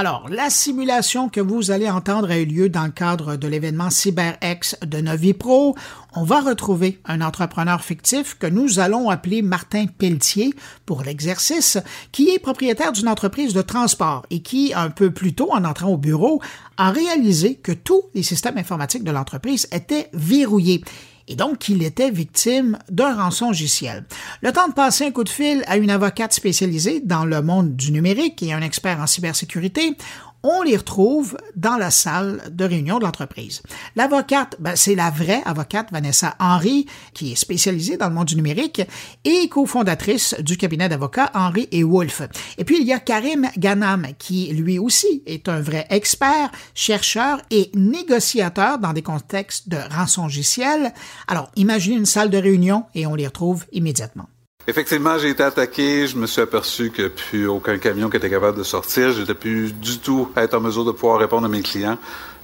Alors, la simulation que vous allez entendre a eu lieu dans le cadre de l'événement CyberX de Novipro. On va retrouver un entrepreneur fictif que nous allons appeler Martin Pelletier pour l'exercice, qui est propriétaire d'une entreprise de transport et qui, un peu plus tôt en entrant au bureau, a réalisé que tous les systèmes informatiques de l'entreprise étaient verrouillés et donc il était victime d'un rançon logiciel. Le temps de passer un coup de fil à une avocate spécialisée dans le monde du numérique et un expert en cybersécurité, on les retrouve dans la salle de réunion de l'entreprise. L'avocate, ben, c'est la vraie avocate Vanessa Henry, qui est spécialisée dans le monde du numérique et cofondatrice du cabinet d'avocats Henry et Wolf. Et puis, il y a Karim Ganam, qui lui aussi est un vrai expert, chercheur et négociateur dans des contextes de rançongiciel. Alors, imaginez une salle de réunion et on les retrouve immédiatement. Effectivement, j'ai été attaqué. Je me suis aperçu a plus aucun camion qui était capable de sortir. Je n'étais plus du tout être en mesure de pouvoir répondre à mes clients.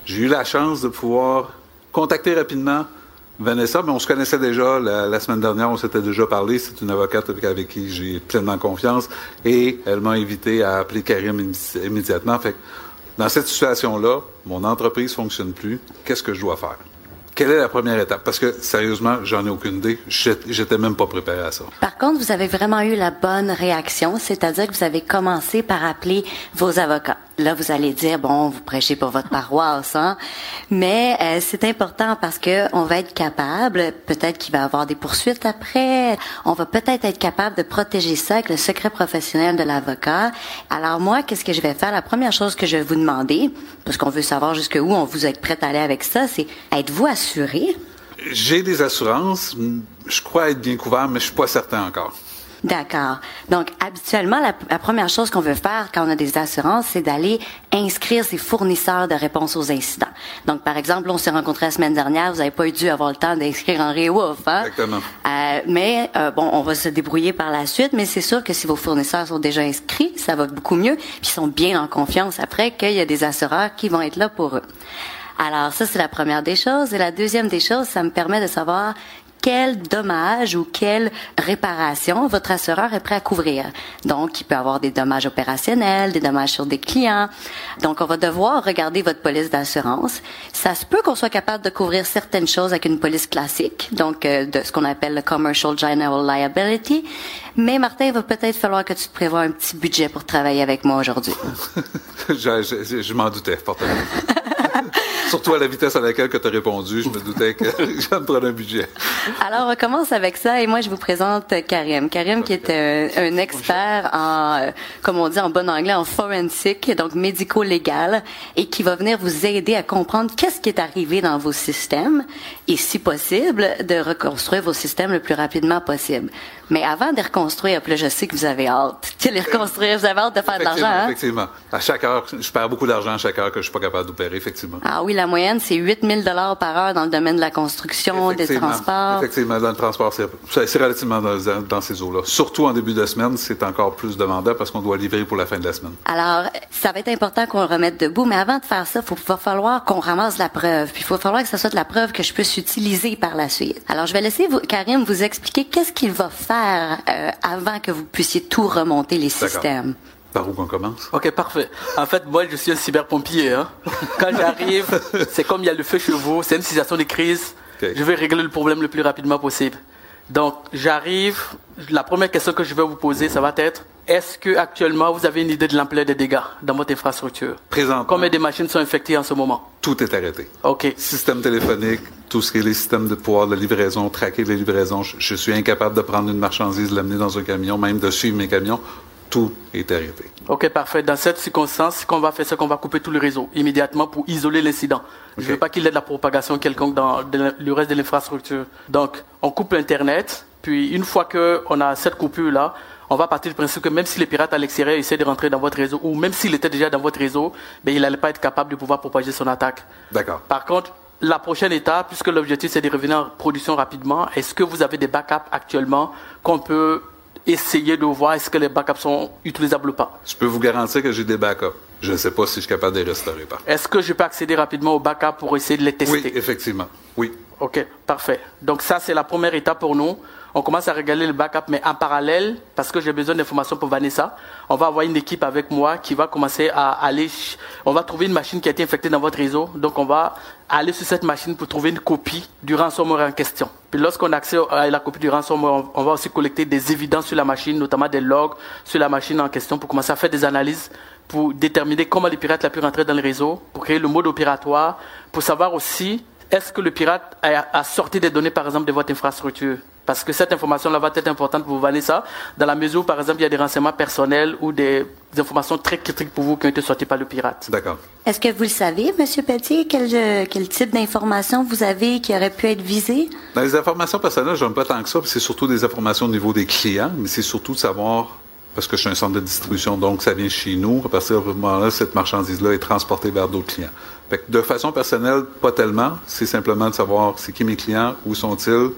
J'ai eu la chance de pouvoir contacter rapidement Vanessa, mais on se connaissait déjà la, semaine dernière, on s'était déjà parlé. C'est une avocate avec, qui j'ai pleinement confiance et elle m'a invité à appeler Karim immédiatement. Fait dans cette situation-là, mon entreprise fonctionne plus. Qu'est-ce que je dois faire? Quelle est la première étape? Parce que, sérieusement, j'en ai aucune idée. J'étais même pas préparé à ça. Par contre, vous avez vraiment eu la bonne réaction, c'est-à-dire que vous avez commencé par appeler vos avocats. Là, vous allez dire, bon, vous prêchez pour votre paroisse, hein? Mais euh, c'est important parce que on va être capable, peut-être qu'il va y avoir des poursuites après, on va peut-être être capable de protéger ça avec le secret professionnel de l'avocat. Alors moi, qu'est-ce que je vais faire? La première chose que je vais vous demander, parce qu'on veut savoir jusqu'où on vous êtes prête à aller avec ça, c'est êtes-vous assuré? J'ai des assurances. Je crois être bien couvert, mais je suis pas certain encore. D'accord. Donc, habituellement, la, première chose qu'on veut faire quand on a des assurances, c'est d'aller inscrire ses fournisseurs de réponse aux incidents. Donc, par exemple, on s'est rencontrés la semaine dernière, vous n'avez pas eu dû avoir le temps d'inscrire en Wolf, hein? Exactement. Euh, mais, euh, bon, on va se débrouiller par la suite, mais c'est sûr que si vos fournisseurs sont déjà inscrits, ça va beaucoup mieux, puis ils sont bien en confiance après qu'il y a des assureurs qui vont être là pour eux. Alors, ça, c'est la première des choses. Et la deuxième des choses, ça me permet de savoir quel dommage ou quelle réparation votre assureur est prêt à couvrir. Donc, il peut avoir des dommages opérationnels, des dommages sur des clients. Donc, on va devoir regarder votre police d'assurance. Ça se peut qu'on soit capable de couvrir certaines choses avec une police classique, donc euh, de ce qu'on appelle le Commercial General Liability. Mais Martin, il va peut-être falloir que tu te prévois un petit budget pour travailler avec moi aujourd'hui. je, je, je m'en doutais, fortement. Surtout à la vitesse à laquelle tu as répondu, je me doutais que j'allais me prendre un budget. Alors, on commence avec ça et moi, je vous présente Karim. Karim qui est un, expert en, euh, comme on dit en bon anglais, en forensic, donc médico-légal, et qui va venir vous aider à comprendre qu'est-ce qui est arrivé dans vos systèmes et, si possible, de reconstruire vos systèmes le plus rapidement possible. Mais avant de reconstruire, puis là, je sais que vous avez hâte de les reconstruire, vous avez hâte de faire de l'argent. Hein? Effectivement. À chaque heure, je perds beaucoup d'argent à chaque heure que je suis pas capable d'opérer, effectivement. Ah oui, la moyenne, c'est 8 000 par heure dans le domaine de la construction, des transports. Effectivement, dans le transport, c'est relativement dans, ces eaux-là. Surtout en début de semaine, c'est encore plus demandant parce qu'on doit livrer pour la fin de la semaine. Alors, ça va être important qu'on le remette debout, mais avant de faire ça, il va falloir qu'on ramasse la preuve. Puis il va falloir que ce soit de la preuve que je puisse utiliser par la suite. Alors, je vais laisser vous, Karim vous expliquer qu'est-ce qu'il va faire euh, avant que vous puissiez tout remonter les systèmes. Par où qu'on commence? Ok, parfait. En fait, moi, je suis un cyberpompier. Hein. Quand j'arrive, c'est comme il y a le feu chez vous, c'est une situation de crise. Je vais régler le problème le plus rapidement possible. Donc, j'arrive. La première question que je vais vous poser, ça va être est-ce que actuellement vous avez une idée de l'ampleur des dégâts dans votre infrastructure? Présentement. Combien de machines sont infectées en ce moment? Tout est arrêté. OK. Système téléphonique, tout ce qui est les systèmes de pouvoir de livraison, traquer les livraisons. Je, suis incapable de prendre une marchandise, de l'amener dans un camion, même de suivre mes camions. Tout est arrêté. OK, parfait. Dans cette circonstance, ce qu'on va faire, c'est qu'on va couper tout le réseau immédiatement pour isoler l'incident. Je ne veux pas qu'il y ait de la propagation quelconque dans le reste de l'infrastructure. Donc, on coupe Internet, puis une fois qu'on a cette coupure-là, on va partir du principe que même si les pirates à l'extérieur essaient de rentrer dans votre réseau, ou même s'il était déjà dans votre réseau, ben, il n'allait pas être capable de pouvoir propager son attaque. D'accord. Par contre, la prochaine étape, puisque l'objectif c'est de revenir en production rapidement, est-ce que vous avez des backups actuellement qu'on peut essayer de voir est-ce que les backups sont utilisables ou pas Je peux vous garantir que j'ai des backups. Je ne sais pas si je suis capable de les restaurer. Est-ce que je peux accéder rapidement aux backups pour essayer de les tester? Oui, effectivement. Oui. Ok, parfait. Donc ça, c'est la première étape pour nous. On commence à regarder le backup, mais en parallèle, parce que j'ai besoin d'informations pour Vanessa, on va avoir une équipe avec moi qui va commencer à aller, on va trouver une machine qui a été infectée dans votre réseau. Donc on va aller sur cette machine pour trouver une copie du ransomware en question. Puis lorsqu'on a accès à la copie du ransomware, on va aussi collecter des évidences sur la machine, notamment des logs sur la machine en question pour commencer à faire des analyses pour déterminer comment les pirates ont pu rentrer dans le réseau, pour créer le mode opératoire, pour savoir aussi est-ce que le pirate a, sorti des données, par exemple, de votre infrastructure Parce que cette information-là va être importante pour vous, ça dans la mesure où, par exemple, il y a des renseignements personnels ou des, informations très critiques pour vous qui ont été sorties par le pirate. D'accord. Est-ce que vous le savez, M. Petit, quel, quel type d'informations vous avez qui auraient pu être visées? Dans les informations personnelles, je n'aime pas tant que ça, c'est surtout des informations au niveau des clients, mais c'est surtout de savoir parce que je suis un centre de distribution, donc ça vient chez nous. À partir de ce moment-là, cette marchandise-là est transportée vers d'autres clients. de façon personnelle, pas tellement. C'est simplement de savoir c'est qui mes clients, où sont-ils,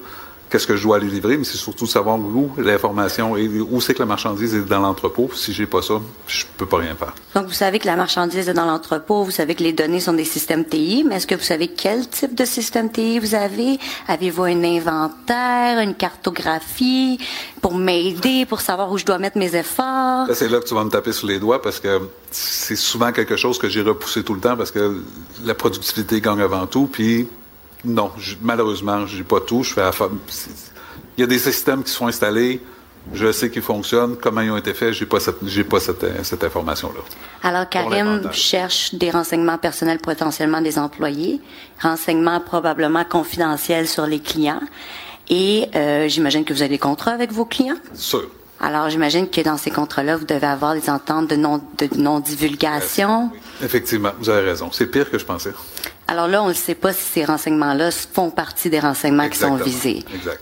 qu'est-ce que je dois aller livrer, mais c'est surtout de savoir où l'information et où c'est que la marchandise est dans l'entrepôt. Si j'ai pas ça, je peux pas rien faire. Donc, vous savez que la marchandise est dans l'entrepôt, vous savez que les données sont des systèmes TI, mais est-ce que vous savez quel type de système TI vous avez? Avez-vous un inventaire, une cartographie pour m'aider, pour savoir où je dois mettre mes efforts? C'est là que tu vas me taper sur les doigts parce que c'est souvent quelque chose que j'ai repoussé tout le temps parce que la productivité gagne avant tout, puis non, malheureusement, je n'ai pas tout. Je fais Il y a des systèmes qui sont installés. Je sais qu'ils fonctionnent. Comment ils ont été faits, pas cette, j'ai pas cette, cette information-là. Alors, Karim cherche des renseignements personnels potentiellement des employés, renseignements probablement confidentiels sur les clients. Et euh, j'imagine que vous avez des contrats avec vos clients? Sûr. Alors, j'imagine que dans ces contrats-là, vous devez avoir des ententes de non-divulgation. Effectivement, vous avez raison. C'est pire que je pensais. Alors là, on ne sait pas si ces renseignements-là font partie des renseignements qui sont visés. Exact.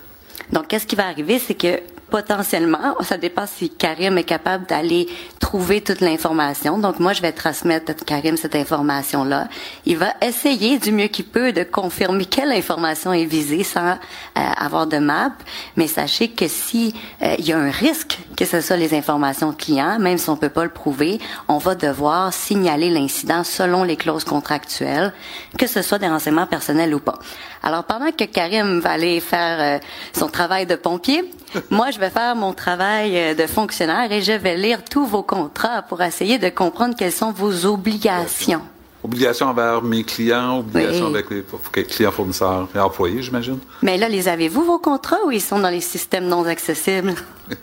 Donc, qu'est-ce qui va arriver, c'est que potentiellement, ça dépend si Karim est capable d'aller trouver toute l'information. Donc moi, je vais transmettre à Karim cette information-là. Il va essayer du mieux qu'il peut de confirmer quelle information est visée sans euh, avoir de map. Mais sachez que si euh, il y a un risque que ce soit les informations clients, même si on peut pas le prouver, on va devoir signaler l'incident selon les clauses contractuelles, que ce soit des renseignements personnels ou pas. Alors pendant que Karim va aller faire euh, son travail de pompier, moi je vais faire mon travail euh, de fonctionnaire et je vais lire tous vos contrats pour essayer de comprendre quelles sont vos obligations. Obligations envers mes clients, obligations avec les clients fournisseurs et employés, j'imagine. Mais là, les avez-vous vos contrats ou ils sont dans les systèmes non accessibles?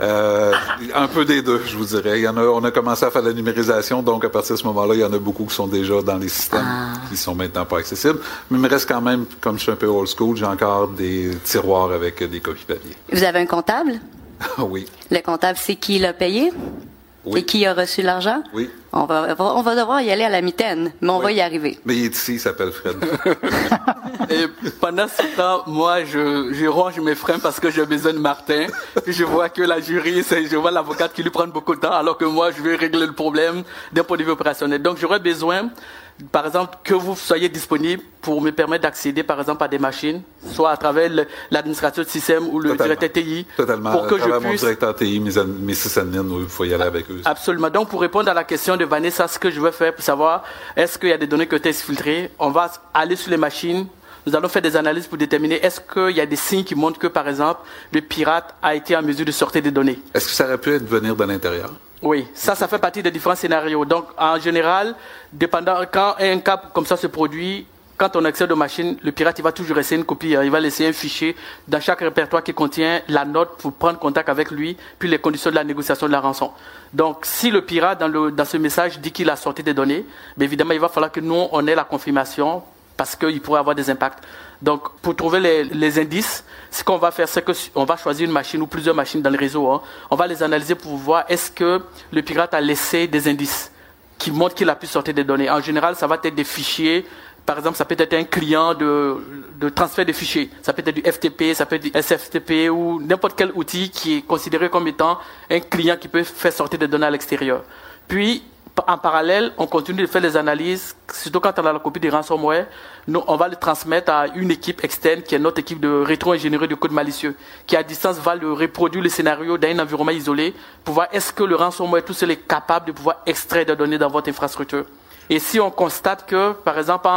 euh, un peu des deux, je vous dirais. Il y en a, on a commencé à faire la numérisation, donc à partir de ce moment-là, il y en a beaucoup qui sont déjà dans les systèmes ah. qui sont maintenant pas accessibles. Mais il me reste quand même, comme je suis un peu old school, j'ai encore des tiroirs avec des copies papier. Vous avez un comptable? oui. Le comptable, c'est qui l'a payé? Et qui a reçu l'argent? Oui. On va, on va devoir y aller à la mitaine, mais on va y arriver. Mais il est ici, il s'appelle Fred. Et pendant ce temps, moi, je, je range mes freins parce que j'ai besoin de Martin. Puis je vois que la juriste, je vois l'avocate qui lui prend beaucoup de temps, alors que moi, je vais régler le problème d'un point de vue opérationnel. Donc, j'aurais besoin par exemple, que vous soyez disponible pour me permettre d'accéder, par exemple, à des machines, soit à travers l'administration de système ou le directeur TI. Totalement. Pour que je puisse... mon directeur TI, mes, mes sysadmins, il faut y aller avec eux. Absolument. Donc, pour répondre à la question de Vanessa, ce que je veux faire pour savoir, est-ce qu'il y a des données qui ont été exfiltrées, on va aller sur les machines, nous allons faire des analyses pour déterminer est-ce qu'il y a des signes qui montrent que, par exemple, le pirate a été en mesure de sortir des données? Est-ce que ça aurait pu être venir de l'intérieur? Oui, ça, ça fait partie des différents scénarios. Donc, en général, dépendant, quand un cas comme ça se produit, quand on accède aux machines, le pirate, il va toujours laisser une copie, hein. il va laisser un fichier dans chaque répertoire qui contient la note pour prendre contact avec lui, puis les conditions de la négociation de la rançon. Donc, si le pirate, dans ce message, dit qu'il a sorti des données, bien évidemment, il va falloir que nous, on ait la confirmation parce qu'il pourrait avoir des impacts. Donc, pour trouver les, les indices, ce qu'on va faire, c'est qu'on va choisir une machine ou plusieurs machines dans le réseau. Hein. On va les analyser pour voir est-ce que le pirate a laissé des indices qui montrent qu'il a pu sortir des données. En général, ça va être des fichiers. Par exemple, ça peut être un client de, de transfert de fichiers. Ça peut être du FTP, ça peut être du SFTP ou n'importe quel outil qui est considéré comme étant un client qui peut faire sortir des données à l'extérieur. Puis, en parallèle, on continue de faire les analyses, surtout quand on a la copie du ransomware. Nous, on va le transmettre à une équipe externe qui est notre équipe de rétro-ingénierie de code malicieux, qui à distance va le reproduire le scénario dans un environnement isolé pour voir est-ce que le ransomware tout seul est capable de pouvoir extraire des données dans votre infrastructure. Et si on constate que, par exemple,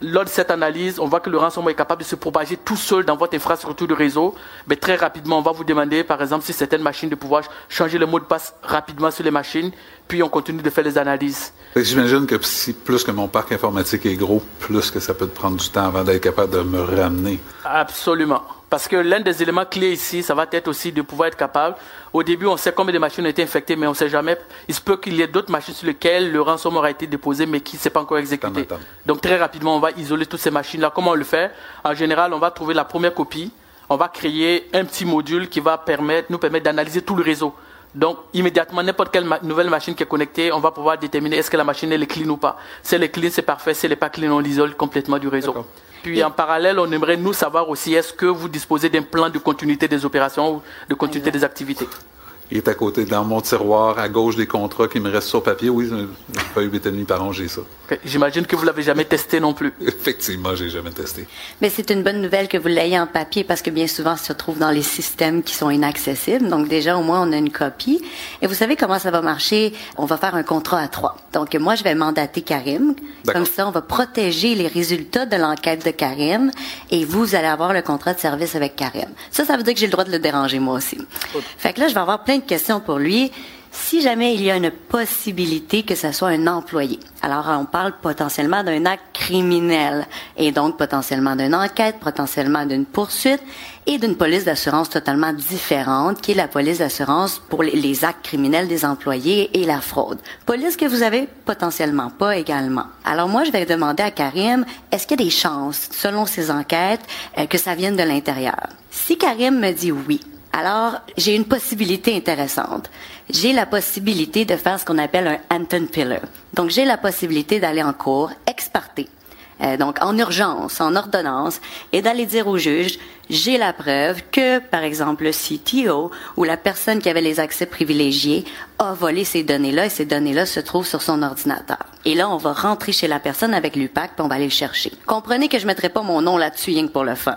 lors de cette analyse, on voit que le ransomware est capable de se propager tout seul dans votre infrastructure de réseau, mais très rapidement, on va vous demander, par exemple, si certaines machines de pouvoir changer le mot de passe rapidement sur les machines, puis on continue de faire les analyses. J'imagine que si plus que mon parc informatique est gros, plus que ça peut te prendre du temps avant d'être capable de me ramener. Absolument. Parce que l'un des éléments clés ici, ça va être aussi de pouvoir être capable. Au début, on sait combien de machines ont été infectées, mais on ne sait jamais. Il se peut qu'il y ait d'autres machines sur lesquelles le ransomware a été déposé, mais qui ne s'est pas encore exécuté. Donc très rapidement, on va isoler toutes ces machines-là. Comment on le fait? En général, on va trouver la première copie. On va créer un petit module qui va permettre, nous permettre d'analyser tout le réseau. Donc, immédiatement, n'importe quelle nouvelle machine qui est connectée, on va pouvoir déterminer est-ce que la machine est clean ou pas. Si elle est clean, c'est parfait. Si elle n'est pas clean, on l'isole complètement du réseau. Puis en parallèle, on aimerait nous savoir aussi est-ce que vous disposez d'un plan de continuité des opérations ou de continuité des activités? Il est à côté, dans mon tiroir, à gauche des contrats qui me restent sur papier. Oui, j'ai pas eu 8,5 par an, j'ai ça. J'imagine que vous l'avez jamais testé non plus. Effectivement, j'ai jamais testé. Mais c'est une bonne nouvelle que vous l'ayez en papier parce que bien souvent, ça se trouve dans les systèmes qui sont inaccessibles. Donc déjà, au moins, on a une copie. Et vous savez comment ça va marcher? On va faire un contrat à trois. Donc moi, je vais mandater Karim. Comme ça, on va protéger les résultats de l'enquête de Karim et vous allez avoir le contrat de service avec Karim. Ça, ça veut dire que j'ai le droit de le déranger moi aussi. Fait que là, je vais avoir plein question pour lui. Si jamais il y a une possibilité que ce soit un employé, alors on parle potentiellement d'un acte criminel et donc potentiellement d'une enquête, potentiellement d'une poursuite et d'une police d'assurance totalement différente qui est la police d'assurance pour les actes criminels des employés et la fraude. Police que vous avez potentiellement pas également. Alors moi, je vais demander à Karim, est-ce qu'il y a des chances, selon ces enquêtes, euh, que ça vienne de l'intérieur? Si Karim me dit oui, alors, j'ai une possibilité intéressante. J'ai la possibilité de faire ce qu'on appelle un Anton Pillar. Donc, j'ai la possibilité d'aller en cours ex parte euh, donc en urgence, en ordonnance, et d'aller dire au juge, j'ai la preuve que, par exemple, le CTO ou la personne qui avait les accès privilégiés a volé ces données-là et ces données-là se trouvent sur son ordinateur. Et là, on va rentrer chez la personne avec l'UPAC puis on va aller le chercher. Comprenez que je mettrai pas mon nom là-dessus rien que pour le fun.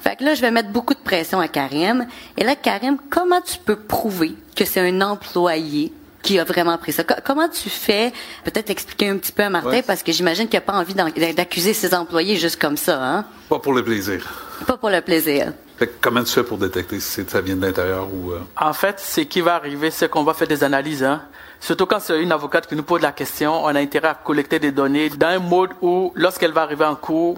Fait que là, je vais mettre beaucoup de pression à Karim. Et là, Karim, comment tu peux prouver que c'est un employé qui a vraiment pris ça? comment tu fais, peut-être expliquer un petit peu à Martin, parce que j'imagine qu'il n'a pas envie d'accuser ses employés juste comme ça. Hein? Pas pour le plaisir. Pas pour le plaisir. comment tu fais pour détecter si ça vient de l'intérieur ou... Euh? En fait, ce qui va arriver, c'est qu'on va faire des analyses. Hein? Surtout quand c'est une avocate qui nous pose la question, on a intérêt à collecter des données dans un mode où, lorsqu'elle va arriver en cours,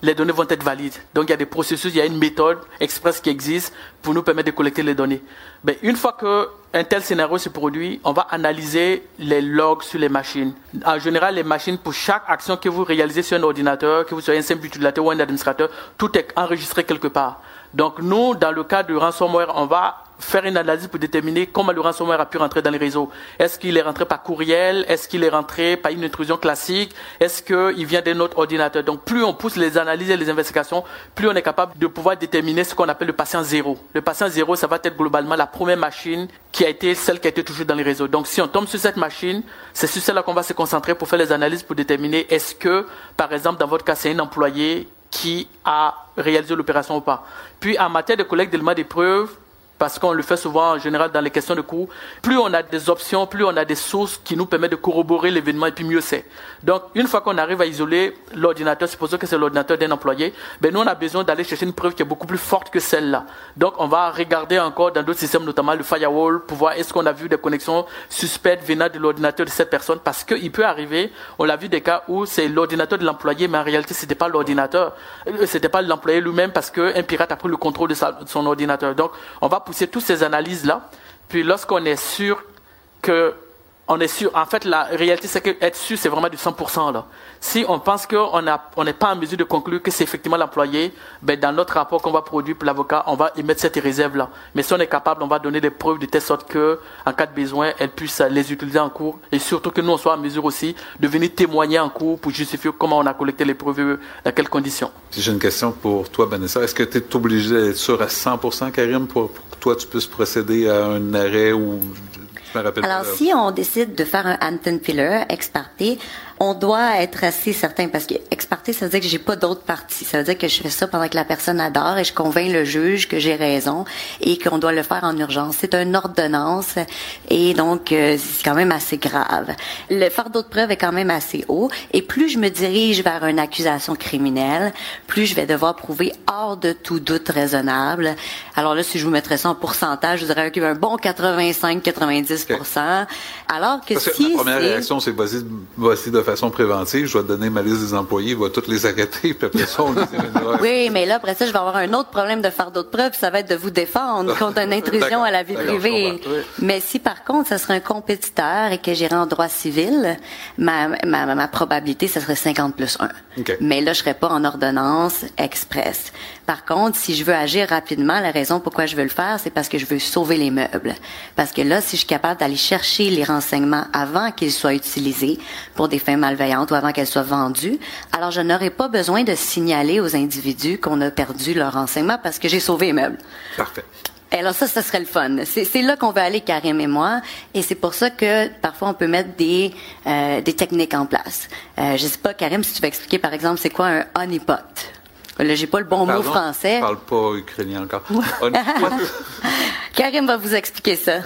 les données vont être valides. Donc il y a des processus, il y a une méthode express qui existe pour nous permettre de collecter les données. Mais une fois qu'un tel scénario se produit, on va analyser les logs sur les machines. En général, les machines, pour chaque action que vous réalisez sur un ordinateur, que vous soyez un simple utilisateur ou un administrateur, tout est enregistré quelque part. Donc nous, dans le cas de ransomware, on va faire une analyse pour déterminer comment le ransomware a pu rentrer dans les réseaux. Est-ce qu'il est rentré par courriel? Est-ce qu'il est rentré par une intrusion classique? Est-ce qu'il vient d'un autre ordinateur? Donc plus on pousse les analyses et les investigations, plus on est capable de pouvoir déterminer ce qu'on appelle le patient zéro. Le patient zéro, ça va être globalement la première machine qui a été celle qui a été touchée dans les réseaux. Donc si on tombe sur cette machine, c'est sur celle-là qu'on va se concentrer pour faire les analyses pour déterminer est-ce que, par exemple, dans votre cas, c'est un employé qui a réalisé l'opération ou pas. Puis en matière de collecte d'éléments des preuves, parce qu'on le fait souvent en général dans les questions de cours, plus on a des options, plus on a des sources qui nous permettent de corroborer l'événement et puis mieux c'est. Donc une fois qu'on arrive à isoler l'ordinateur, supposons que c'est l'ordinateur d'un employé, ben nous on a besoin d'aller chercher une preuve qui est beaucoup plus forte que celle-là. Donc on va regarder encore dans d'autres systèmes, notamment le firewall, pour voir est-ce qu'on a vu des connexions suspectes venant de l'ordinateur de cette personne, parce qu'il peut arriver, on l'a vu des cas où c'est l'ordinateur de l'employé, mais en réalité c'était pas l'ordinateur, euh, c'était pas l'employé lui-même parce qu'un pirate a pris le contrôle de, de son ordinateur. Donc on va pousser toutes ces analyses-là. Puis lorsqu'on est sûr que on est sûr. En fait, la réalité, c'est que être sûr, c'est vraiment du 100%. Là. Si on pense qu'on n'est pas en mesure de conclure que c'est effectivement l'employé, ben, dans notre rapport qu'on va produire pour l'avocat, on va émettre cette réserve-là. Mais si on est capable, on va donner des preuves de telle sorte que, en cas de besoin, elle puisse les utiliser en cours. Et surtout que nous, on soit en mesure aussi de venir témoigner en cours pour justifier comment on a collecté les preuves, dans quelles conditions. J'ai une question pour toi, Vanessa. Est-ce que tu es obligé d'être sûr à 100%, Karim, pour, pour que toi, tu puisses procéder à un arrêt ou alors, si on décide de faire un Anton Filler ex on doit être assez certain parce que ex parte, ça veut dire que j'ai pas d'autre partie. Ça veut dire que je fais ça pendant que la personne adore et je convainc le juge que j'ai raison et qu'on doit le faire en urgence. C'est une ordonnance et donc euh, c'est quand même assez grave. Le fardeau de preuve est quand même assez haut et plus je me dirige vers une accusation criminelle, plus je vais devoir prouver hors de tout doute raisonnable. Alors là, si je vous mettrais ça en pourcentage, je dirais un bon 85-90 Alors que Parce si que la première réaction, c'est voici de façon préventive, je vais te donner ma liste des employés, il va toutes les arrêter, puis après ça, on les. Oui, mais là, après ça, je vais avoir un autre problème de fardeau de preuve, ça va être de vous défendre contre une intrusion à la vie privée. Oui. Mais si par contre, ça serait un compétiteur et que j'irais en droit civil, ma, ma, ma probabilité, ça serait 50 plus 1. OK. Mais là, je serais pas en ordonnance express. Par contre, si je veux agir rapidement, la raison pourquoi je veux le faire, c'est parce que je veux sauver les meubles. Parce que là, si je suis capable d'aller chercher les renseignements avant qu'ils soient utilisés pour des fins malveillantes ou avant qu'elles soient vendues, alors je n'aurai pas besoin de signaler aux individus qu'on a perdu leurs renseignements parce que j'ai sauvé les meubles. Parfait. Alors ça, ça serait le fun. C'est là qu'on veut aller, Karim et moi, et c'est pour ça que parfois on peut mettre des euh, des techniques en place. Euh, je sais pas, Karim, si tu veux expliquer par exemple, c'est quoi un honeypot? Là, j'ai pas le bon mot français. Je parle pas ukrainien encore. Karim va vous expliquer ça.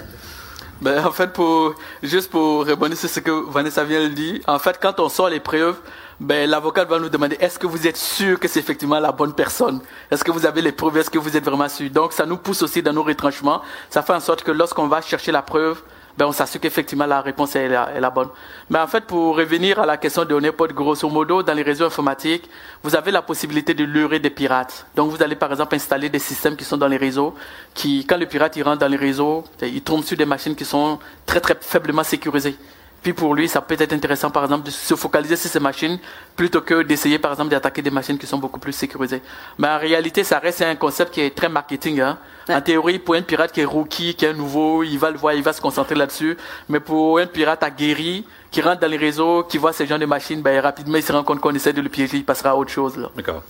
Ben, en fait, pour, juste pour rebondir sur ce que Vanessa vient de dire, en fait, quand on sort les preuves, ben, l'avocat va nous demander est-ce que vous êtes sûr que c'est effectivement la bonne personne? Est-ce que vous avez les preuves? Est-ce que vous êtes vraiment sûr? Donc, ça nous pousse aussi dans nos retranchements. Ça fait en sorte que lorsqu'on va chercher la preuve, ben, on s'assure qu'effectivement la réponse est la, bonne. Mais en fait, pour revenir à la question de Honeypot, grosso modo, dans les réseaux informatiques, vous avez la possibilité de leurrer des pirates. Donc, vous allez par exemple installer des systèmes qui sont dans les réseaux, qui, quand le pirate il rentre dans les réseaux, il tombe sur des machines qui sont très très faiblement sécurisées. Puis pour lui, ça peut être intéressant, par exemple, de se focaliser sur ces machines plutôt que d'essayer, par exemple, d'attaquer des machines qui sont beaucoup plus sécurisées. Mais en réalité, ça reste un concept qui est très marketing. Hein. Ouais. En théorie, pour un pirate qui est rookie, qui est nouveau, il va le voir, il va se concentrer là-dessus. Mais pour un pirate aguerri, qui rentre dans les réseaux, qui voit ces gens de machines, ben, rapidement, il se rend compte qu'on essaie de le piéger, il passera à autre chose. Là. D'accord.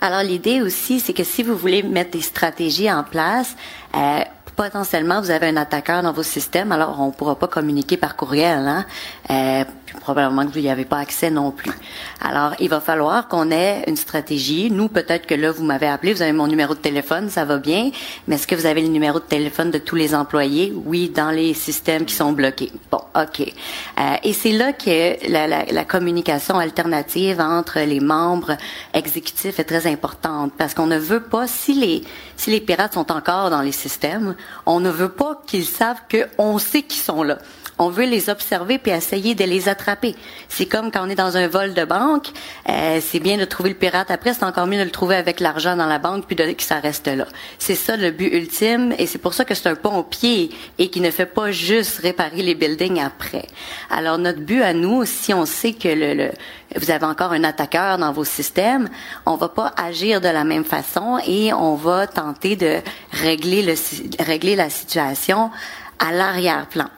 Alors l'idée aussi, c'est que si vous voulez mettre des stratégies en place, euh, potentiellement vous avez un attaqueur dans vos systèmes, alors on ne pourra pas communiquer par courriel, hein? Euh, puis probablement que vous n'y avez pas accès non plus. Alors il va falloir qu'on ait une stratégie. Nous, peut-être que là vous m'avez appelé, vous avez mon numéro de téléphone, ça va bien, mais est-ce que vous avez le numéro de téléphone de tous les employés? Oui, dans les systèmes qui sont bloqués. Bon, ok. Euh, et c'est là que la, la, la communication alternative entre les membres exécutifs est très importante parce qu'on ne veut pas si les si les pirates sont encore dans les systèmes, on ne veut pas qu'ils savent que on sait qu'ils sont là. On veut les observer puis essayer de les attraper. C'est comme quand on est dans un vol de banque, euh, c'est bien de trouver le pirate après, c'est encore mieux de le trouver avec l'argent dans la banque puis de que ça reste là. C'est ça le but ultime et c'est pour ça que c'est un pompier et qui ne fait pas juste réparer les buildings après. Alors notre but à nous, si on sait que vous avez encore un attaqueur dans vos systèmes, on va pas agir de la même façon et on va tenter de régler la situation à l'arrière-plan.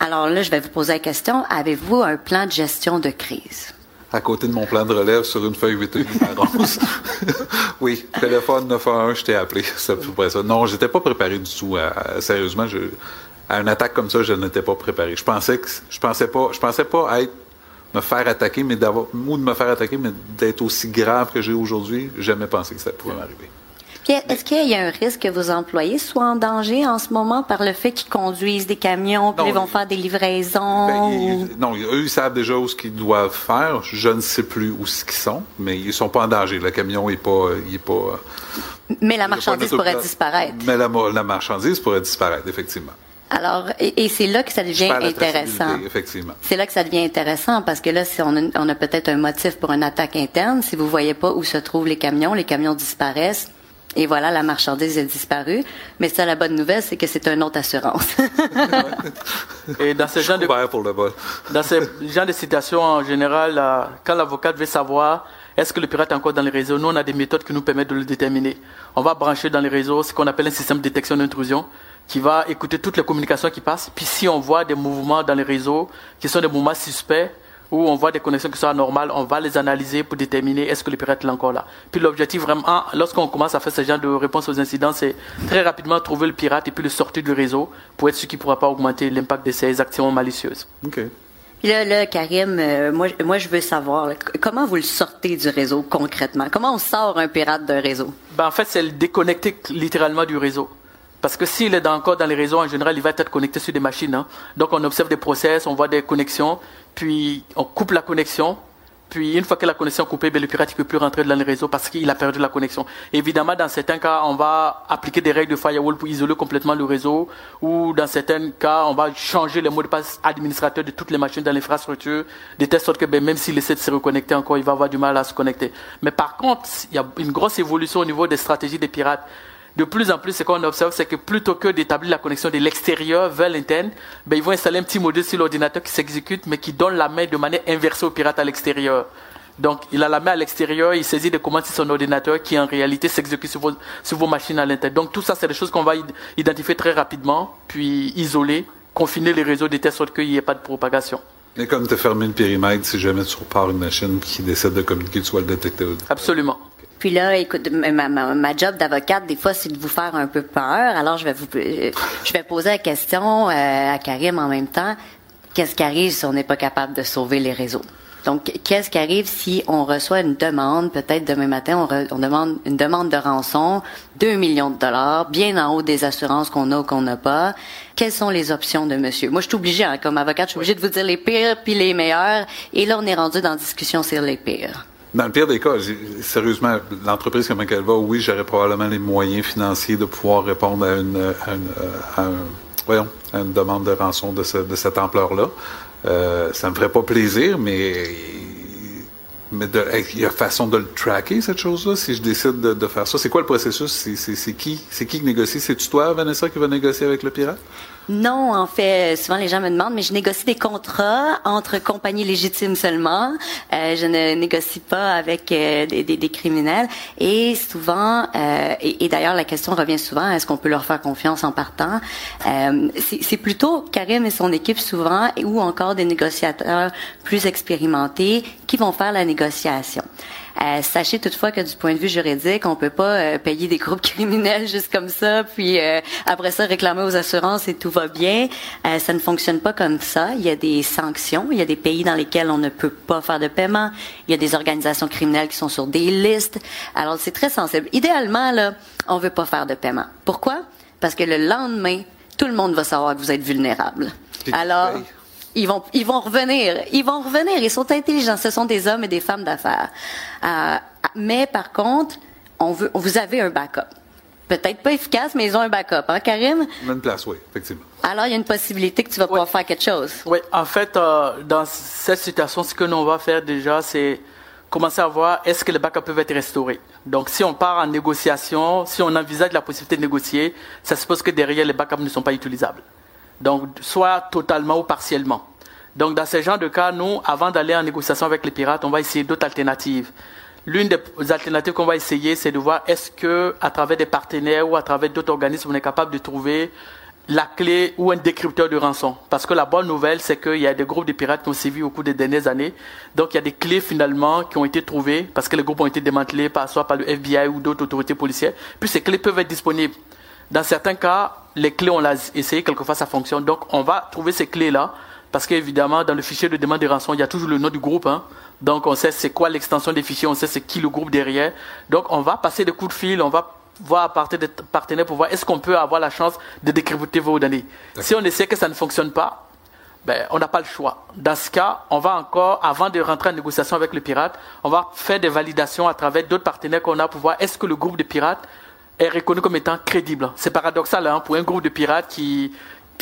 Alors là, je vais vous poser la question, avez-vous un plan de gestion de crise? À côté de mon plan de relève sur une feuille 8 par 11. oui, téléphone 911, je t'ai appelé. C'est à peu près ça. Non, j'étais pas préparé du tout. sérieusement, à une attaque comme ça, je n'étais pas préparé. Je pensais je pensais pas, je pensais pas être me faire attaquer, mais d'avoir ou de me faire attaquer, mais d'être aussi grave que j'ai aujourd'hui. Jamais pensé que ça pouvait m'arriver. Puis, est-ce qu'il y a un risque que vos employés soient en danger en ce moment par le fait qu'ils conduisent des camions, puis Non, ils vont faire des livraisons? Ben, ou- ils- non, eux, ils savent déjà où ce qu'ils doivent faire. Je ne sais plus où ce qu'ils sont, mais ils sont pas en danger. Le camion est pas, il est pas. euh, Mais la marchandise pourrait disparaître. Mais la, la marchandise pourrait disparaître, effectivement. Alors, et, et c'est là que ça devient intéressant. Effectivement. C'est là que ça devient intéressant parce que là, si on a, on a peut-être un motif pour une attaque interne, si vous voyez pas où se trouvent les camions, les camions disparaissent. Et voilà, la marchandise est disparue. Mais ça, la bonne nouvelle, c'est que c'est une autre assurance. Et dans ce genre de Couvert pour le vol? Dans ce genre de situations, en général, quand l'avocat veut savoir est-ce que le pirate est encore dans les réseaux, nous, on a des méthodes qui nous permettent de le déterminer. On va brancher dans les réseaux ce qu'on appelle un système de détection d'intrusion qui va écouter toutes les communications qui passent. Puis si on voit des mouvements dans les réseaux qui sont des mouvements suspects, ou on voit des connexions qui sont anormales, on va les analyser pour déterminer est-ce que le pirate est encore là. Puis l'objectif vraiment, lorsqu'on commence à faire ce genre de réponse aux incidents, c'est très rapidement trouver le pirate et puis le sortir du réseau pour être sûr qu'il ne pourra pas augmenter l'impact de ses actions malicieuses. OK. Là, là Karim, euh, moi, moi, je veux savoir, comment vous le sortez du réseau concrètement? Comment on sort un pirate d'un réseau? Ben, en fait, c'est le déconnecter littéralement du réseau. Parce que s'il est encore dans les réseaux, en général, il va être connecté sur des machines. Hein. Donc, on observe des process, on voit des connexions, puis on coupe la connexion, puis une fois que la connexion est coupée, ben, le pirate ne peut plus rentrer dans le réseau parce qu'il a perdu la connexion. évidemment, dans certains cas, on va appliquer des règles de firewall pour isoler complètement le réseau, ou dans certains cas, on va changer le mot de passe administrateur de toutes les machines dans l'infrastructure, de telle sorte que ben, même s'il essaie de se reconnecter encore, il va avoir du mal à se connecter. Mais par contre, il y a une grosse évolution au niveau des stratégies des pirates de plus en plus, ce qu'on observe, c'est que plutôt que d'établir la connexion de l'extérieur vers l'interne, ben, ils vont installer un petit module sur l'ordinateur qui s'exécute, mais qui donne la main de manière inversée au pirate à l'extérieur. Donc, il a la main à l'extérieur, il saisit des commandes sur son ordinateur qui, en réalité, s'exécute sur vos, sur vos machines à l'intérieur. Donc, tout ça, c'est des choses qu'on va identifier très rapidement, puis isoler, confiner les réseaux de telle sorte qu'il n'y ait pas de propagation. Et comme tu fermer le périmètre si jamais tu repars une machine qui décide de communiquer, tu vas le détecter. Absolument. Puis là, écoute, ma, ma, job d'avocate, des fois, c'est de vous faire un peu peur. Alors, je vais vous, je vais poser la question euh, à Karim en même temps. Qu'est-ce qui arrive si on n'est pas capable de sauver les réseaux? Donc, qu'est-ce qui arrive si on reçoit une demande, peut-être demain matin, on, demande une demande de rançon, 2 millions de dollars, bien en haut des assurances qu'on a ou qu'on n'a pas? Quelles sont les options de monsieur? Moi, je suis obligée, hein, comme avocate, je suis obligée de vous dire les pires puis les meilleurs. Et là, on est rendu dans la discussion sur les pires. Dans le pire des cas, sérieusement, l'entreprise comme elle va, oui, j'aurais probablement les moyens financiers de pouvoir répondre à une, voyons, à une demande de rançon de, de cette ampleur-là. Euh, ça me ferait pas plaisir, mais mais il y a façon de le tracker, cette chose-là, si je décide de, de faire ça. C'est quoi le processus? C'est qui? C'est qui qui négocie? C'est-tu toi, Vanessa, qui va négocier avec le pirate? Non, en fait, souvent les gens me demandent, mais je négocie des contrats entre compagnies légitimes seulement. Euh, je ne négocie pas avec euh, des, des, des, criminels. Et souvent, euh, et, et d'ailleurs la question revient souvent, est-ce qu'on peut leur faire confiance en partant? Euh, C'est plutôt Karim et son équipe souvent, ou encore des négociateurs plus expérimentés qui vont faire la négociation. Euh, sachez toutefois que du point de vue juridique, on peut pas euh, payer des groupes criminels juste comme ça, puis euh, après ça réclamer aux assurances et tout va bien. ça ne fonctionne pas comme ça. Il y a des sanctions. Il y a des pays dans lesquels on ne peut pas faire de paiement. Il y a des organisations criminelles qui sont sur des listes. Alors c'est très sensible. Idéalement là, on veut pas faire de paiement. Pourquoi? Parce que le lendemain, tout le monde va savoir que vous êtes vulnérable. Alors ils vont, ils vont revenir. Ils vont revenir. Ils sont intelligents. Ce sont des hommes et des femmes d'affaires. Euh, mais par contre, on veut, vous avez un backup. Peut-être pas efficace, mais ils ont un backup, hein, Karim? Une place, oui, effectivement. Alors, il y a une possibilité que tu vas pouvoir faire quelque chose. Oui, en fait, euh, dans cette situation, ce que nous va faire déjà, c'est commencer à voir est-ce que les backups peuvent être restaurés. Donc, si on part en négociation, si on envisage la possibilité de négocier, ça suppose que derrière, les backups ne sont pas utilisables. Donc, soit totalement ou partiellement. Donc, dans ce genre de cas, nous, avant d'aller en négociation avec les pirates, on va essayer d'autres alternatives. L'une des alternatives qu'on va essayer, c'est de voir est-ce que, à travers des partenaires ou à travers d'autres organismes, on est capable de trouver la clé ou un décrypteur de rançon. Parce que la bonne nouvelle, c'est qu'il y a des groupes de pirates qui ont sévi au cours des dernières années. Donc, il y a des clés finalement qui ont été trouvées parce que les groupes ont été démantelés par, soit par le FBI ou d'autres autorités policières. Puis ces clés peuvent être disponibles. Dans certains cas, les clés, on l'a essayé, quelquefois ça fonctionne. Donc, on va trouver ces clés-là, parce qu'évidemment, dans le fichier de demande de rançon, il y a toujours le nom du groupe. Hein. Donc, on sait c'est quoi l'extension des fichiers, on sait c'est qui le groupe derrière. Donc, on va passer des coups de fil, on va voir à partir des partenaires pour voir est-ce qu'on peut avoir la chance de décrypter vos données. Si on essaie que ça ne fonctionne pas, ben, on n'a pas le choix. Dans ce cas, on va encore, avant de rentrer en négociation avec le pirate, on va faire des validations à travers d'autres partenaires qu'on a pour voir est-ce que le groupe de pirates est reconnu comme étant crédible. C'est paradoxal hein, pour un groupe de pirates qui,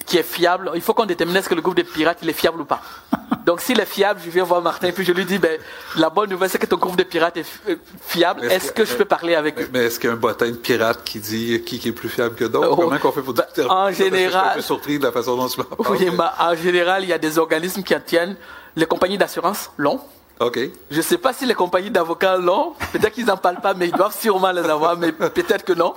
qui est fiable. Il faut qu'on détermine est-ce que le groupe de pirates il est fiable ou pas. Donc s'il est fiable, je viens voir Martin puis je lui dis ben la bonne nouvelle c'est que ton groupe de pirates est euh, fiable. Est-ce que, je peux parler avec eux Mais est-ce qu'il y a un bottin de pirates qui dit qui, est plus fiable que d'autres? Oh, Comment qu'on fait pour ben, En général, je suis surpris de la façon dont tu Oui, en général, il y a des organismes qui tiennent les compagnies d'assurance l'ont. Je ne sais pas si les compagnies d'avocats l'ont. Peut-être qu'ils n'en parlent pas, mais ils doivent sûrement les avoir, mais peut-être que non.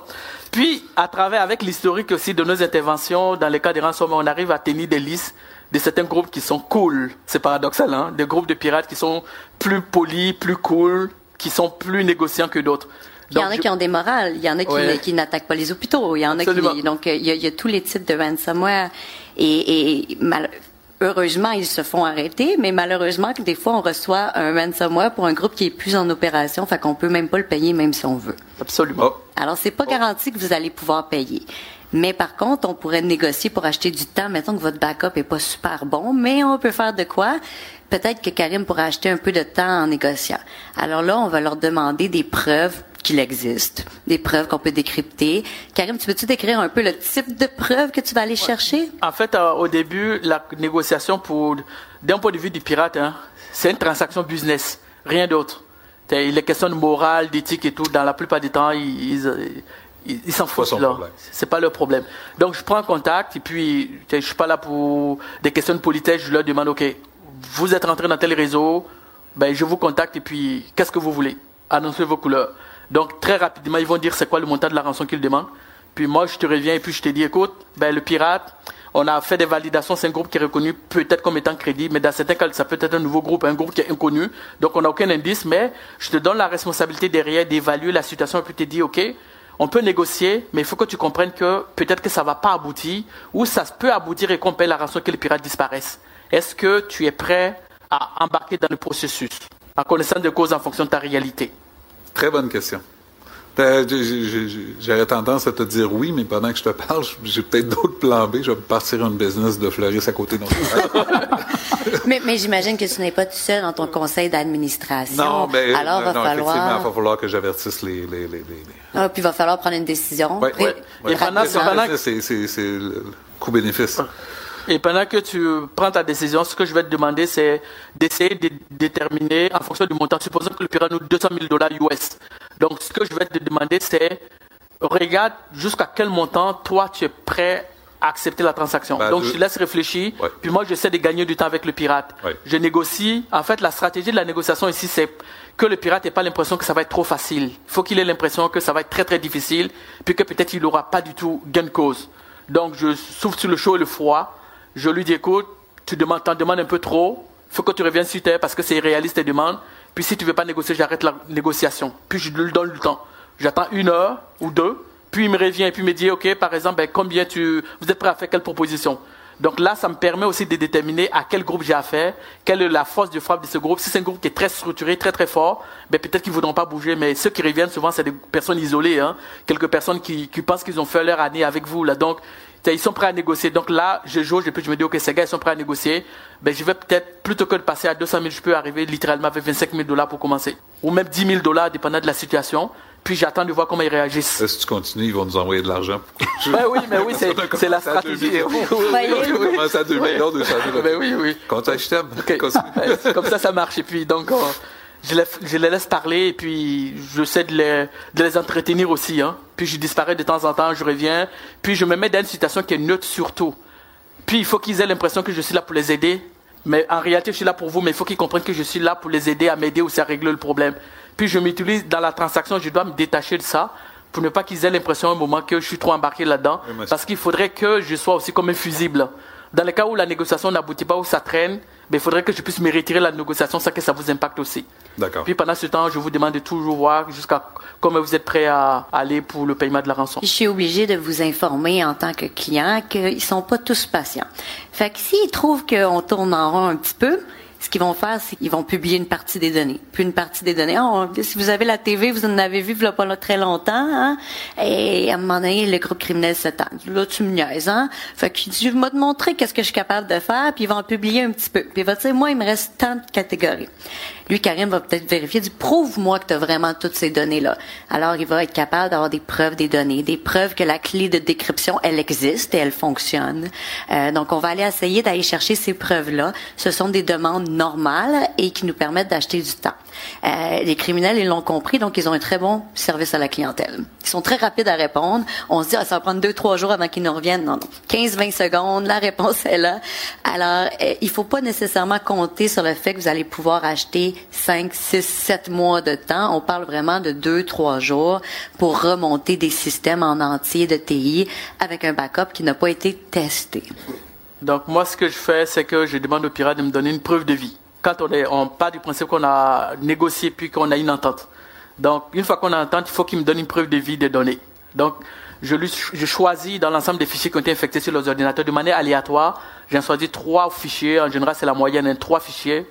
Puis, à travers, avec l'historique aussi de nos interventions, dans les cas des ransomware, on arrive à tenir des listes de certains groupes qui sont cool. C'est paradoxal, hein? Des groupes de pirates qui sont plus polis, plus cool, qui sont plus négociants que d'autres. Il y en a qui ont des morales, il y en a qui, n'attaquent pas les hôpitaux, il y en a qui, donc il y, a, tous les types de ransomware et, et heureusement, ils se font arrêter, mais malheureusement, des fois, on reçoit un ransomware pour un groupe qui est plus en opération, fait qu'on peut même pas le payer, même si on veut. Absolument. Alors, c'est pas garanti que vous allez pouvoir payer. Mais par contre, on pourrait négocier pour acheter du temps. Mettons que votre backup est pas super bon, mais on peut faire de quoi? Peut-être que Karim pourrait acheter un peu de temps en négociant. Alors là, on va leur demander des preuves qu'il existe, des preuves qu'on peut décrypter. Karim, tu peux-tu décrire un peu le type de preuves que tu vas aller chercher? En fait, euh, au début, la négociation pour, d'un point de vue du pirate, hein, c'est une transaction business, rien d'autre. Il est question de morale, d'éthique et tout. Dans la plupart du temps, ils, ils, s'en foutent là. C'est pas leur problème. Donc je prends contact et puis je suis pas là pour des questions de politesse. Je leur demande ok, vous êtes rentré dans tel réseau, ben je vous contacte et puis qu'est-ce que vous voulez? Annoncez vos couleurs. Donc très rapidement ils vont dire c'est quoi le montant de la rançon qu'ils demandent. Puis moi je te reviens et puis je te dis écoute, ben le pirate, on a fait des validations, c'est un groupe qui est reconnu peut-être comme étant crédible, mais dans certains cas, ça peut être un nouveau groupe, un groupe qui est inconnu. Donc, on n'a aucun indice, mais je te donne la responsabilité derrière d'évaluer la situation et puis te dire, OK, on peut négocier, mais il faut que tu comprennes que peut-être que ça ne va pas aboutir, ou ça peut aboutir et qu'on paie la rançon que les pirates disparaissent. Est-ce que tu es prêt à embarquer dans le processus, en connaissant des causes en fonction de ta réalité? Très bonne question. Ben, j'aurais tendance à te dire oui, mais pendant que je te parle, j'ai peut-être d'autres plans B. Je vais partir un business de fleuriste à côté de Mais, mais j'imagine que tu n'es pas tout seul dans ton conseil d'administration. Non, mais alors va falloir. il va falloir que j'avertisse les, les, les, Ah, puis il va falloir prendre une décision. Oui, oui. Et pendant, c'est le coût-bénéfice. Et pendant que tu prends ta décision, ce que je vais te demander, c'est d'essayer de déterminer en fonction du montant. Supposons que le pirate nous 200 000 dollars US. Donc, ce que je vais te demander, c'est regarde jusqu'à quel montant toi tu es prêt à accepter la transaction. Bah, Donc, je te laisse réfléchir. Puis moi, j'essaie de gagner du temps avec le pirate. Je négocie. En fait, la stratégie de la négociation ici, c'est que le pirate n'ait pas l'impression que ça va être trop facile. Il faut qu'il ait l'impression que ça va être très très difficile, puis que peut-être il n'aura pas du tout gain de cause. Donc, je souffle sur le chaud et le froid. Je lui dis, écoute, tu demandes, t'en demandes un peu trop. Faut que tu reviennes sur terre parce que c'est irréaliste tes demandes. Puis si tu veux pas négocier, j'arrête la négociation. Puis je lui donne le temps. J'attends une heure ou deux. Puis il me revient et puis il me dit, OK, par exemple, ben, combien tu, vous êtes prêt à faire quelle proposition? Donc là, ça me permet aussi de déterminer à quel groupe j'ai affaire, quelle est la force de frappe de ce groupe. Si c'est un groupe qui est très structuré, très très fort, ben peut-être qu'ils ne voudront pas bouger, mais ceux qui reviennent souvent, c'est des personnes isolées, hein. quelques personnes qui, qui pensent qu'ils ont fait leur année avec vous. Là. Donc, ils sont prêts à négocier. Donc là, je joue, et puis je me dis, OK, ces gars, ils sont prêts à négocier. Ben, je vais peut-être, plutôt que de passer à 200 000, je peux arriver littéralement avec 25 000 dollars pour commencer. Ou même 10 000 dollars, dépendant de la situation. Puis j'attends de voir comment ils réagissent. Si tu continues, ils vont nous envoyer de l'argent. ben oui, mais oui, c'est la stratégie. Oui, oui, commence à 2 millions, 200 000. Ben oui, oui. Compte je t'aime. Comme ça, ça marche. Et puis, donc, je les, je les, laisse parler et puis j'essaie de les, de les entretenir aussi. Hein. Puis je disparais de temps en temps, je reviens. Puis je me mets dans une situation qui est neutre surtout. Puis il faut qu'ils aient l'impression que je suis là pour les aider. Mais en réalité, je suis là pour vous, mais il faut qu'ils comprennent que je suis là pour les aider à m'aider ou à régler le problème. Puis je m'utilise dans la transaction, je dois me détacher de ça pour ne pas qu'ils aient l'impression à un moment que je suis trop embarqué là-dedans. parce qu'il faudrait que je sois aussi comme un fusible. Dans le cas où la négociation n'aboutit pas, où ça traîne, ben, il faudrait que je puisse me retirer la négociation sans que ça vous impacte aussi. D'accord. Puis pendant ce temps, je vous demande de toujours voir jusqu'à comment vous êtes prêt à aller pour le paiement de la rançon. Je suis obligée de vous informer en tant que client qu'ils sont pas tous patients. Fait que s'ils trouvent qu'on tourne en rond un petit peu, ce qu'ils vont faire, c'est qu'ils vont publier une partie des données. Puis une partie des données, oh, si vous avez la TV, vous en avez vu il pas très longtemps, hein? Et à un moment donné, le groupe criminel s'étend. Là, tu me niaises, hein? Fait qu'il dit, je vais te montrer qu'est-ce que je suis capable de faire, puis ils vont en publier un petit peu. Puis il va dire, moi, il me reste tant de catégories. Lui, Karim va peut-être vérifier, dit, prouve-moi que tu as vraiment toutes ces données-là. Alors, il va être capable d'avoir des preuves des données, des preuves que la clé de décryption, elle existe et elle fonctionne. Euh, donc, on va aller essayer d'aller chercher ces preuves-là. Ce sont des demandes normales et qui nous permettent d'acheter du temps. Euh, les criminels, ils l'ont compris, donc ils ont un très bon service à la clientèle. Ils sont très rapides à répondre. On se dit, ah, ça va prendre deux, trois jours avant qu'ils nous reviennent. Non, non. 15, 20 secondes, la réponse est là. Alors, euh, il faut pas nécessairement compter sur le fait que vous allez pouvoir acheter 5, 6, 7 mois de temps. On parle vraiment de deux, trois jours pour remonter des systèmes en entier de TI avec un backup qui n'a pas été testé. Donc, moi, ce que je fais, c'est que je demande au pirate de me donner une preuve de vie quand on, est, on part du principe qu'on a négocié puis qu'on a une entente. Donc, une fois qu'on a une entente, il faut qu'il me donne une preuve de vie des données. Donc, je, je choisis dans l'ensemble des fichiers qui ont été infectés sur les ordinateurs de manière aléatoire. J'en choisis trois fichiers. En général, c'est la moyenne, hein, trois fichiers.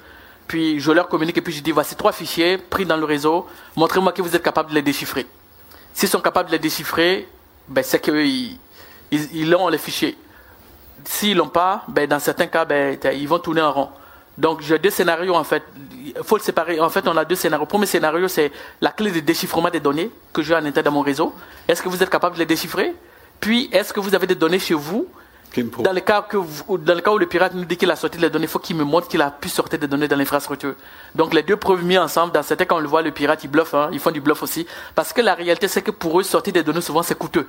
Puis, je leur communique et puis je dis, voici trois fichiers pris dans le réseau. Montrez-moi que vous êtes capable de les déchiffrer. S'ils sont capables de les déchiffrer, ben, c'est qu'ils ils, ont les fichiers. S'ils l'ont pas, ben, dans certains cas, ben, ils vont tourner en rond. Donc, j'ai deux scénarios, en fait. Il faut le séparer. En fait, on a deux scénarios. Le premier scénario, c'est la clé de déchiffrement des données que j'ai à l'intérieur de mon réseau. Est-ce que vous êtes capable de les déchiffrer? Puis, est-ce que vous avez des données chez vous dans le, cas que dans le cas où le pirate nous dit qu'il a sorti les données, il faut qu'il me montre qu'il a pu sortir des données dans l'infrastructure. Donc les deux preuves mises ensemble, dans certains cas on le voit, le pirate il bluffe, hein, ils font du bluff aussi. Parce que la réalité c'est que pour eux, sortir des données souvent c'est coûteux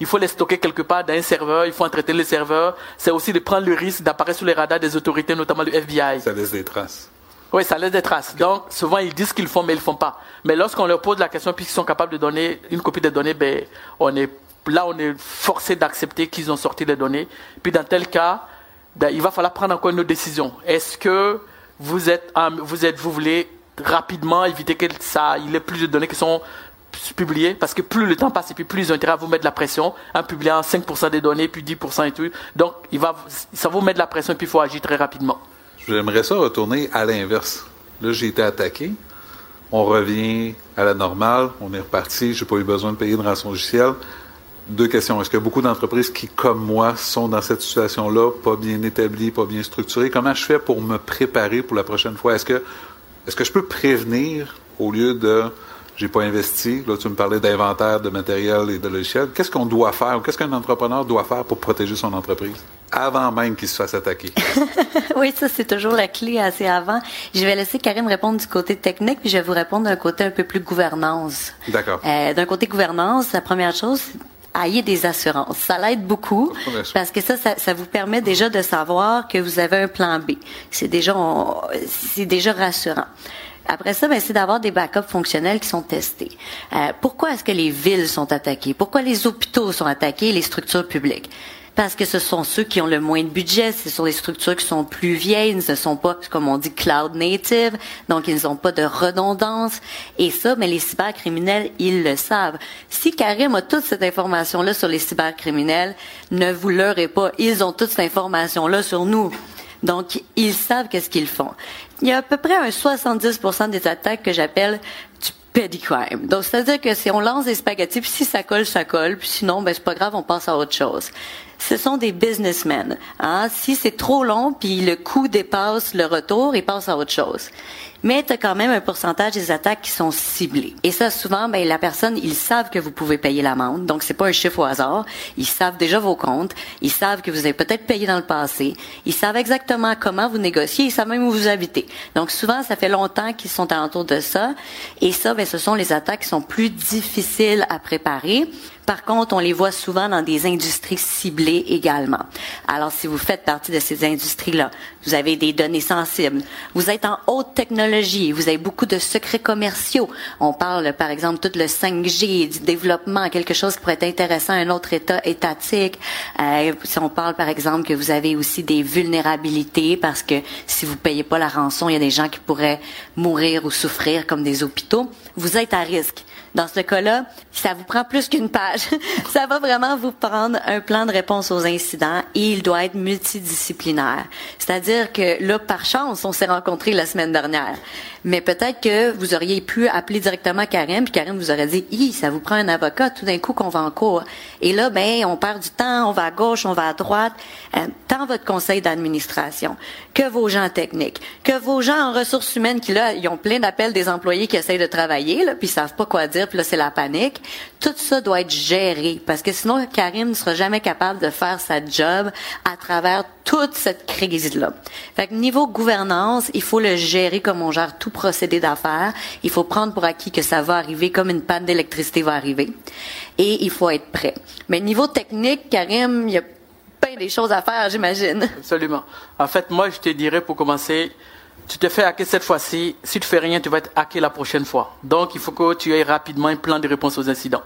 il faut les stocker quelque part dans un serveur, il faut entretenir le serveur. C'est aussi de prendre le risque d'apparaître sur les radars des autorités, notamment du FBI. Ça laisse des traces. Oui, ça laisse des traces. Donc, souvent, ils disent qu'ils font, mais ils ne font pas. Mais lorsqu'on leur pose la question, puisqu'ils sont capables de donner une copie des données, ben, on est, là, on est forcé d'accepter qu'ils ont sorti les données. Puis, dans tel cas, ben, il va falloir prendre encore une autre décision. Est-ce que vous êtes, vous êtes, vous voulez rapidement éviter que ça, il y ait plus de données qui sont publier, parce que plus le temps passe et plus ils ont intérêt à vous mettre la pression, en publiant 5% des données, puis 10% et tout. Donc, il va, ça vous met de la pression et puis il faut agir très rapidement. J'aimerais ça retourner à l'inverse. Là, j'ai été attaqué. On revient à la normale. On est reparti. J'ai pas eu besoin de payer de rançon logicielle. Deux questions. Est-ce qu'il y a beaucoup d'entreprises qui, comme moi, sont dans cette situation-là, pas bien établies, pas bien structurées? Comment je fais pour me préparer pour la prochaine fois? Est-ce que, est-ce que je peux prévenir au lieu de j'ai pas investi. Là, tu me parlais d'inventaire de matériel et de logiciels. Qu'est-ce qu'on doit faire ou qu'est-ce qu'un entrepreneur doit faire pour protéger son entreprise avant même qu'il se fasse attaquer? oui, ça, c'est toujours la clé assez avant. Je vais laisser Karim répondre du côté technique, puis je vais vous répondre d'un côté un peu plus gouvernance. D'accord. Euh, d'un côté gouvernance, la première chose, ayez des assurances. Ça l'aide beaucoup parce que ça, ça, vous permet déjà de savoir que vous avez un plan B. C'est déjà, c'est déjà rassurant. Après ça, ben, c'est d'avoir des backups fonctionnels qui sont testés. Euh, pourquoi est-ce que les villes sont attaquées? Pourquoi les hôpitaux sont attaqués, les structures publiques? Parce que ce sont ceux qui ont le moins de budget, ce sont les structures qui sont plus vieilles, ne sont pas, comme on dit, cloud native, donc ils n'ont pas de redondance. Et ça, mais les cybercriminels, ils le savent. Si Karim a toute cette information-là sur les cybercriminels, ne vous leurrez pas, ils ont toute cette information-là sur nous. Donc, ils savent qu'est-ce qu'ils font. Il y a à peu près un 70% des attaques que j'appelle petty crime. Donc, c'est-à-dire que si on lance des spaghettis, puis si ça colle, ça colle, puis sinon, ben, c'est pas grave, on passe à autre chose. Ce sont des businessmen. Hein? Si c'est trop long, puis le coût dépasse le retour, ils passent à autre chose mais tu as quand même un pourcentage des attaques qui sont ciblées. Et ça, souvent, ben, la personne, ils savent que vous pouvez payer l'amende, donc c'est pas un chiffre au hasard. Ils savent déjà vos comptes, ils savent que vous avez peut-être payé dans le passé, ils savent exactement comment vous négociez, ils savent même où vous habitez. Donc souvent, ça fait longtemps qu'ils sont alentour de ça, et ça, ben, ce sont les attaques qui sont plus difficiles à préparer. Par contre, on les voit souvent dans des industries ciblées également. Alors, si vous faites partie de ces industries-là, vous avez des données sensibles, vous êtes en haute technologie, vous avez beaucoup de secrets commerciaux. On parle, par exemple, tout le 5G, du développement, quelque chose qui pourrait être intéressant à un autre État étatique. Euh, si on parle, par exemple, que vous avez aussi des vulnérabilités parce que si vous payez pas la rançon, il y a des gens qui pourraient mourir ou souffrir comme des hôpitaux, vous êtes à risque. Dans ce cas-là, ça vous prend plus qu'une page. ça va vraiment vous prendre un plan de réponse aux incidents et il doit être multidisciplinaire. C'est-à-dire que là, par chance, on s'est rencontrés la semaine dernière. Mais peut-être que vous auriez pu appeler directement Karim, puis Karim vous aurait dit, Hi, ça vous prend un avocat tout d'un coup qu'on va en cours. Et là, ben, on perd du temps, on va à gauche, on va à droite. Euh, tant votre conseil d'administration que vos gens techniques, que vos gens en ressources humaines qui là, ils ont plein d'appels des employés qui essayent de travailler, là, puis ils savent pas quoi dire, puis là c'est la panique. Tout ça doit être géré parce que sinon Karim ne sera jamais capable de faire sa job à travers toute cette crise-là. Fait que niveau gouvernance, il faut le gérer comme on gère tout procédé d'affaires. Il faut prendre pour acquis que ça va arriver comme une panne d'électricité va arriver. Et il faut être prêt. Mais niveau technique, Karim, il y a plein des choses à faire, j'imagine. Absolument. En fait, moi, je te dirais pour commencer, tu te fais hacker cette fois-ci. Si tu fais rien, tu vas être hacké la prochaine fois. Donc, il faut que tu aies rapidement un plan de réponse aux incidents.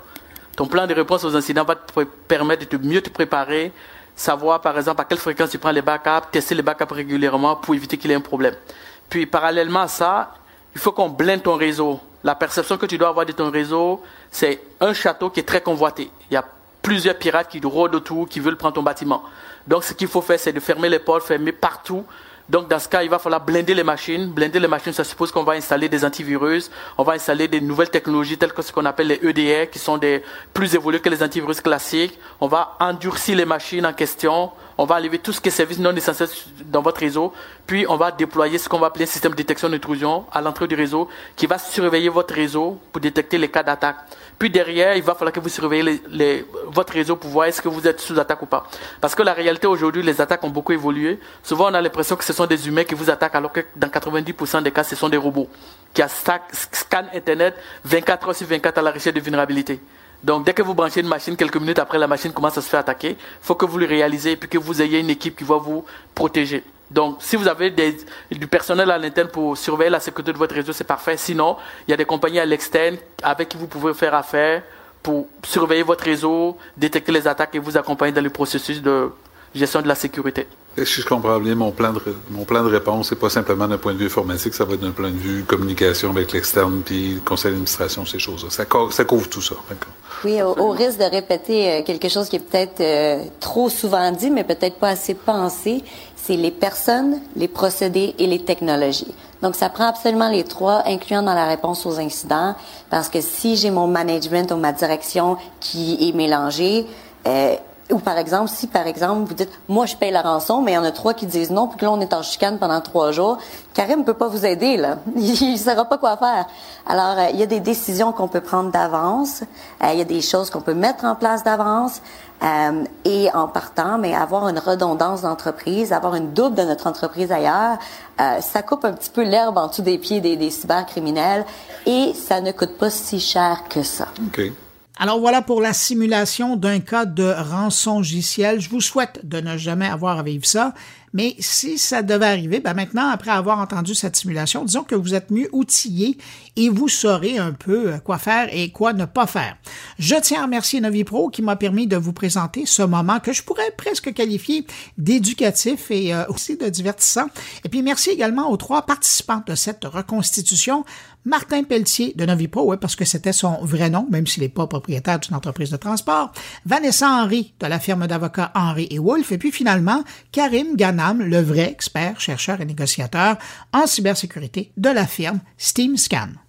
Ton plan de réponse aux incidents va te permettre de mieux te préparer, savoir par exemple à quelle fréquence tu prends les backups, tester les backups régulièrement pour éviter qu'il y ait un problème. Puis parallèlement à ça, il faut qu'on blinde ton réseau la perception que tu dois avoir de ton réseau, c'est un château qui est très convoité. Il y a plusieurs pirates qui rôdent autour, qui veulent prendre ton bâtiment. Donc, ce qu'il faut faire, c'est de fermer les portes, fermer partout. Donc, dans ce cas, il va falloir blinder les machines. Blinder les machines, ça suppose qu'on va installer des antivirus, on va installer des nouvelles technologies telles que ce qu'on appelle les EDR, qui sont des plus évolués que les antivirus classiques. On va endurcir les machines en question. On va enlever tout ce qui est service non essentiel dans votre réseau. Puis, on va déployer ce qu'on va appeler un système de détection d'intrusion à l'entrée du réseau qui va surveiller votre réseau pour détecter les cas d'attaque. Puis derrière, il va falloir que vous surveillez votre réseau pour voir est-ce que vous êtes sous attaque ou pas. Parce que la réalité aujourd'hui, les attaques ont beaucoup évolué. Souvent, on a l'impression que ce sont des humains qui vous attaquent, alors que dans 90% des cas, ce sont des robots qui scannent Internet 24 heures sur 24 à la recherche de vulnérabilité. Donc, dès que vous branchez une machine, quelques minutes après, la machine commence à se faire attaquer. Il faut que vous le réalisez et puis que vous ayez une équipe qui va vous protéger. Donc, si vous avez du personnel à l'interne pour surveiller la sécurité de votre réseau, c'est parfait. Sinon, il y a des compagnies à l'externe avec qui vous pouvez faire affaire pour surveiller votre réseau, détecter les attaques et vous accompagner dans le processus de gestion de la sécurité. Si je comprends bien, mon plan de, mon plan de réponse, c'est pas simplement d'un point de vue informatique, ça va être d'un point de vue communication avec l'externe, puis conseil d'administration, ces choses-là. Ça, ça, couvre tout ça. Oui, au, risque de répéter euh, quelque chose qui est peut-être euh, trop souvent dit, mais peut-être pas assez pensé, c'est les personnes, les procédés et les technologies. Donc, ça prend absolument les trois, incluant dans la réponse aux incidents, parce que si j'ai mon management ou ma direction qui est mélangé, euh, ou par exemple, si par exemple vous dites, moi je paye la rançon, mais il y en a trois qui disent non, puis que là on est en chicane pendant trois jours, Karim ne peut pas vous aider là, il ne saura pas quoi faire. Alors euh, il y a des décisions qu'on peut prendre d'avance, euh, il y a des choses qu'on peut mettre en place d'avance, euh, et en partant, mais avoir une redondance d'entreprise, avoir une double de notre entreprise ailleurs, ça coupe un petit peu l'herbe en dessous des pieds des, des cybercriminels et ça ne coûte pas si cher que ça. Okay. Alors voilà pour la simulation d'un cas de rançon Je vous souhaite de ne jamais avoir à vivre ça. Mais si ça devait arriver, ben maintenant, après avoir entendu cette simulation, disons que vous êtes mieux outillé et vous saurez un peu euh, quoi faire et quoi ne pas faire. Je tiens à remercier Novipro qui m'a permis de vous présenter ce moment que je pourrais presque qualifier d'éducatif et euh, aussi de divertissant. Et puis merci également aux trois participants de cette reconstitution. Martin Pelletier de Novipro, oui, parce que c'était son vrai nom, même s'il n'est pas propriétaire d'une entreprise de transport. Vanessa Henry de la firme d'avocats Henry et Wolf. Et puis finalement, Karim Ghana le vrai expert, chercheur et négociateur en cybersécurité de la firme SteamScan.